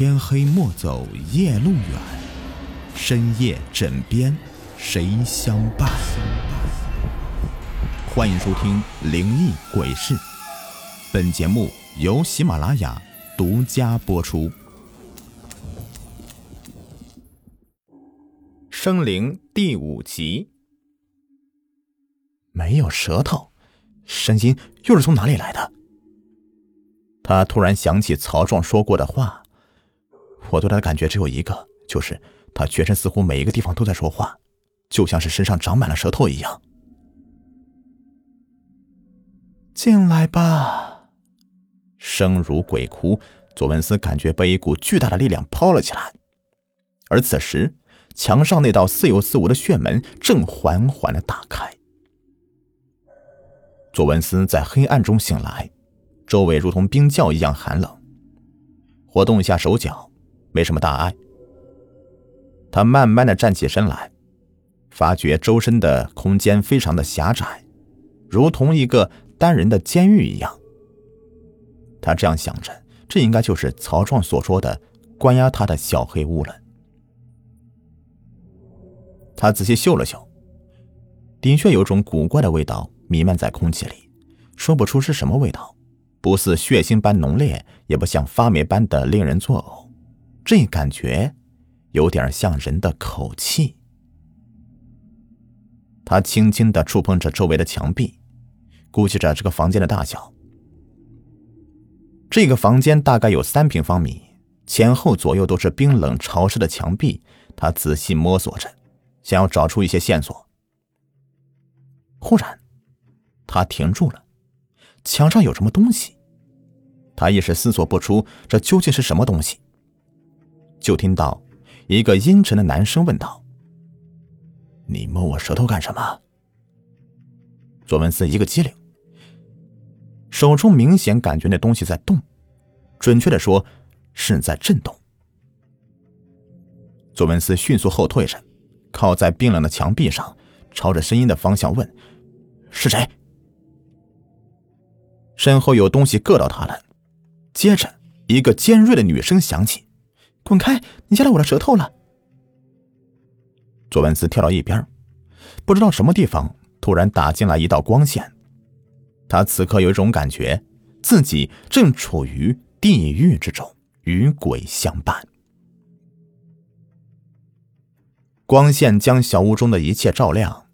天黑莫走夜路远，深夜枕边谁相伴？欢迎收听《灵异鬼事》，本节目由喜马拉雅独家播出。生灵第五集，没有舌头，声音又是从哪里来的？他突然想起曹壮说过的话，我对他的感觉只有一个，就是他全身似乎每一个地方都在说话，就像是身上长满了舌头一样。进来吧，声如鬼哭。左文思感觉被一股巨大的力量抛了起来，而此时墙上那道似有似无的血门正缓缓的打开。左文思在黑暗中醒来。周围如同冰窖一样寒冷，活动一下手脚，没什么大碍。他慢慢的站起身来，发觉周身的空间非常的狭窄，如同一个单人的监狱一样。他这样想着，这应该就是曹壮所说的关押他的小黑屋了。他仔细嗅了嗅，的确有种古怪的味道弥漫在空气里，说不出是什么味道。不似血腥般浓烈，也不像发霉般的令人作呕，这感觉有点像人的口气。他轻轻的触碰着周围的墙壁，估计着这个房间的大小。这个房间大概有三平方米，前后左右都是冰冷潮湿的墙壁。他仔细摸索着，想要找出一些线索。忽然，他停住了。墙上有什么东西？他一时思索不出这究竟是什么东西。就听到一个阴沉的男声问道：“你摸我舌头干什么？”左文思一个机灵，手中明显感觉那东西在动，准确的说是在震动。左文思迅速后退着，靠在冰冷的墙壁上，朝着声音的方向问：“是谁？”身后有东西硌到他了，接着一个尖锐的女声响起：“滚开！你夹到我的舌头了！”左文思跳到一边，不知道什么地方突然打进来一道光线，他此刻有一种感觉，自己正处于地狱之中，与鬼相伴。光线将小屋中的一切照亮，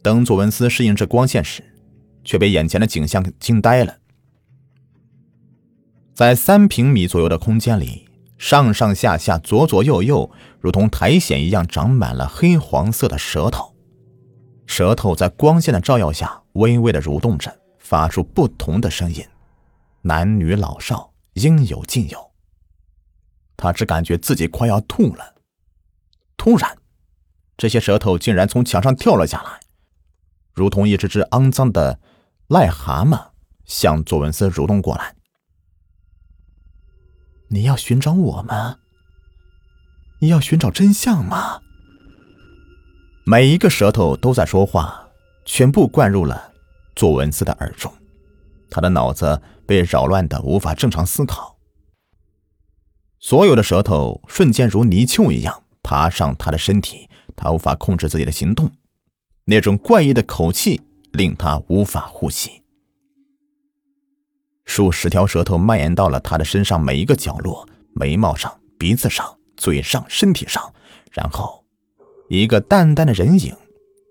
等左文思适应这光线时。却被眼前的景象惊呆了。在三平米左右的空间里，上上下下、左左右右，如同苔藓一样，长满了黑黄色的舌头。舌头在光线的照耀下，微微的蠕动着，发出不同的声音，男女老少，应有尽有。他只感觉自己快要吐了。突然，这些舌头竟然从墙上跳了下来，如同一只只肮脏的。癞蛤蟆向左文思蠕动过来。你要寻找我吗？你要寻找真相吗？每一个舌头都在说话，全部灌入了左文思的耳中。他的脑子被扰乱的无法正常思考。所有的舌头瞬间如泥鳅一样爬上他的身体，他无法控制自己的行动。那种怪异的口气。令他无法呼吸，数十条舌头蔓延到了他的身上每一个角落，眉毛上、鼻子上、嘴上、身体上，然后，一个淡淡的人影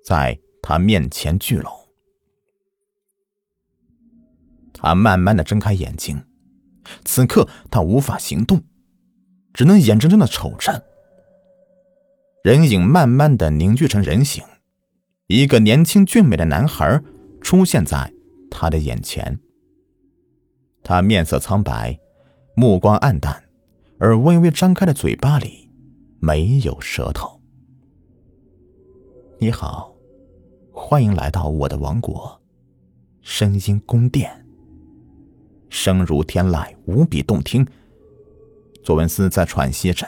在他面前聚拢。他慢慢的睁开眼睛，此刻他无法行动，只能眼睁睁的瞅着人影慢慢的凝聚成人形。一个年轻俊美的男孩出现在他的眼前。他面色苍白，目光暗淡，而微微张开的嘴巴里没有舌头。你好，欢迎来到我的王国，声音宫殿。声如天籁，无比动听。左文思在喘息着，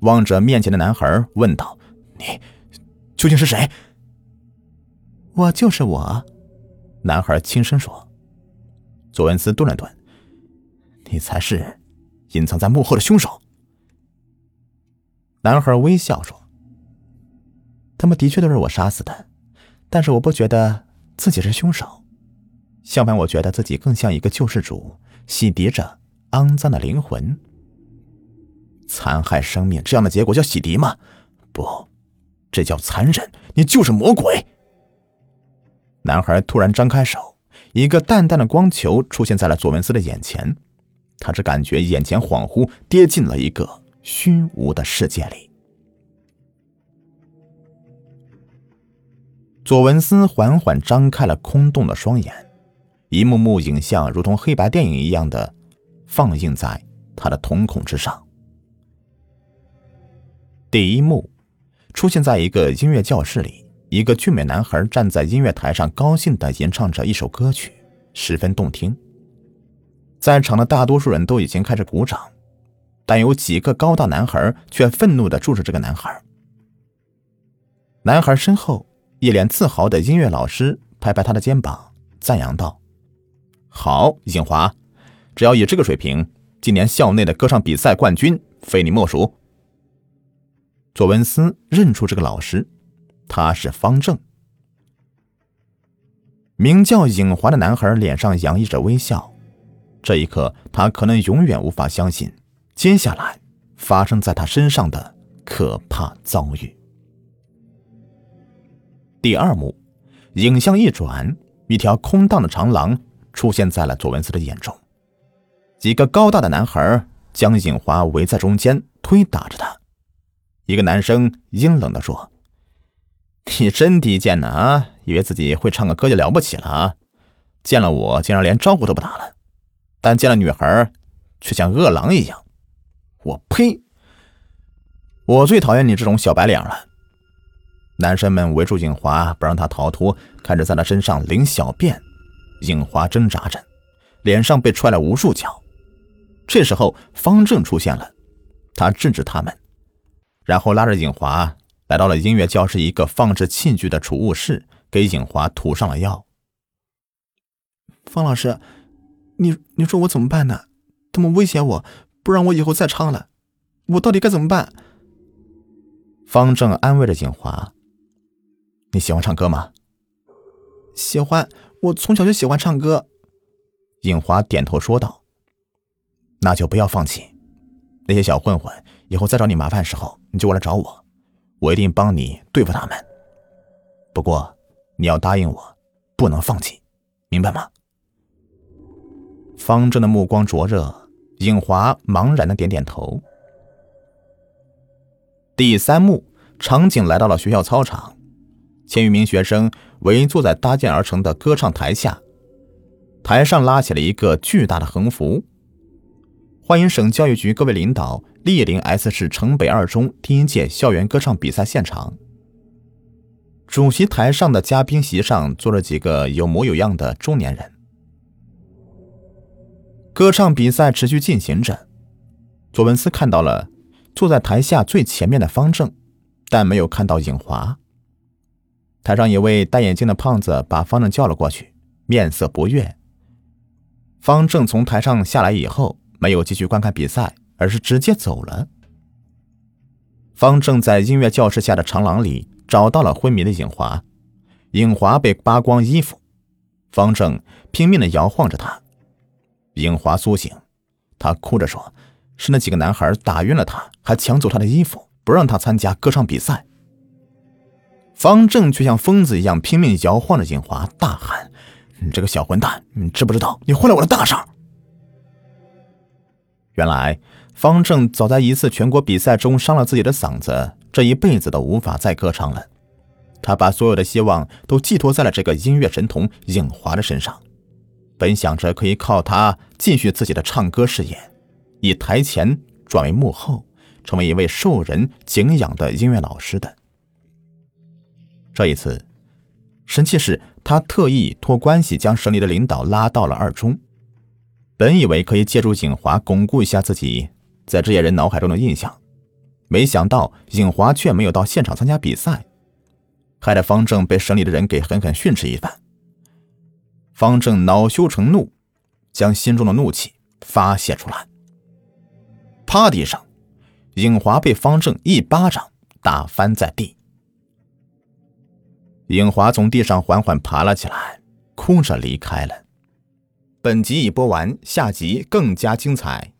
望着面前的男孩问道：“你究竟是谁？”我就是我，男孩轻声说。左文斯顿了顿：“你才是隐藏在幕后的凶手。男孩微笑说：“他们的确都是我杀死的，但是我不觉得自己是凶手。相反，我觉得自己更像一个救世主，洗涤着肮脏的灵魂。残害生命这样的结果叫洗涤吗？不，这叫残忍。你就是魔鬼。”男孩突然张开手，一个淡淡的光球出现在了佐文斯的眼前。他只感觉眼前恍惚，跌进了一个虚无的世界里。佐文斯缓缓张开了空洞的双眼，一幕幕影像如同黑白电影一样的放映在他的瞳孔之上。第一幕出现在一个音乐教室里，一个俊美男孩站在音乐台上，高兴的吟唱着一首歌曲，十分动听。在场的大多数人都已经开始鼓掌，但有几个高大男孩却愤怒的注视这个男孩。男孩身后。一脸自豪的音乐老师拍拍他的肩膀，赞扬道：“好，尹华，只要以这个水平，今年校内的歌唱比赛冠军非你莫属。”佐文斯认出这个老师，他是方正。名叫尹华的男孩脸上洋溢着微笑，这一刻，他可能永远无法相信接下来发生在他身上的可怕遭遇。第二幕，影像一转，一条空荡的长廊出现在了佐文斯的眼中。几个高大的男孩将尹华围在中间，推打着他。一个男生阴冷地说：“你真低贱呢啊！以为自己会唱个歌就了不起了啊？见了我竟然连招呼都不打了，但见了女孩却像饿狼一样。我呸！我最讨厌你这种小白脸了。”男生们围住尹华，不让他逃脱，开始在他身上淋小便。尹华挣扎着，脸上被踹了无数脚。这时候，方正出现了，他制止他们，然后拉着尹华来到了音乐教室一个放置器具的储物室，给尹华涂上了药。方老师，你你说我怎么办呢？他们威胁我，不让我以后再唱了，我到底该怎么办？方正安慰着尹华。你喜欢唱歌吗？喜欢，我从小就喜欢唱歌。尹华点头说道：“那就不要放弃。那些小混混以后再找你麻烦时候，你就过来找我，我一定帮你对付他们。不过你要答应我，不能放弃，明白吗？”方正的目光灼热，尹华茫然的点点头。第三幕场景来到了学校操场。千余名学生围坐在搭建而成的歌唱台下，台上拉起了一个巨大的横幅：“欢迎省教育局各位领导莅临 S 市城北二中第一届校园歌唱比赛现场。”主席台上的嘉宾席上坐着几个有模有样的中年人。歌唱比赛持续进行着，左文思看到了坐在台下最前面的方正，但没有看到尹华。台上一位戴眼镜的胖子把方正叫了过去，面色不悦。方正从台上下来以后，没有继续观看比赛，而是直接走了。方正在音乐教室下的长廊里找到了昏迷的尹华，尹华被扒光衣服，方正拼命的摇晃着他。尹华苏醒，他哭着说：“是那几个男孩打晕了他，还抢走他的衣服，不让他参加歌唱比赛。”方正却像疯子一样拼命摇晃着尹华，大喊：“你这个小混蛋，你知不知道你坏了我的大事？”原来，方正早在一次全国比赛中伤了自己的嗓子，这一辈子都无法再歌唱了。他把所有的希望都寄托在了这个音乐神童尹华的身上，本想着可以靠他继续自己的唱歌事业，以台前转为幕后，成为一位受人敬仰的音乐老师的。这一次，神奇是，他特意托关系将省里的领导拉到了二中，本以为可以借助尹华巩固一下自己在这些人脑海中的印象，没想到尹华却没有到现场参加比赛，害得方正被省里的人给狠狠训斥一番。方正恼羞成怒，将心中的怒气发泄出来。啪的一声，影华被方正一巴掌打翻在地。影华从地上缓缓爬了起来，哭着离开了。本集已播完下集更加精彩。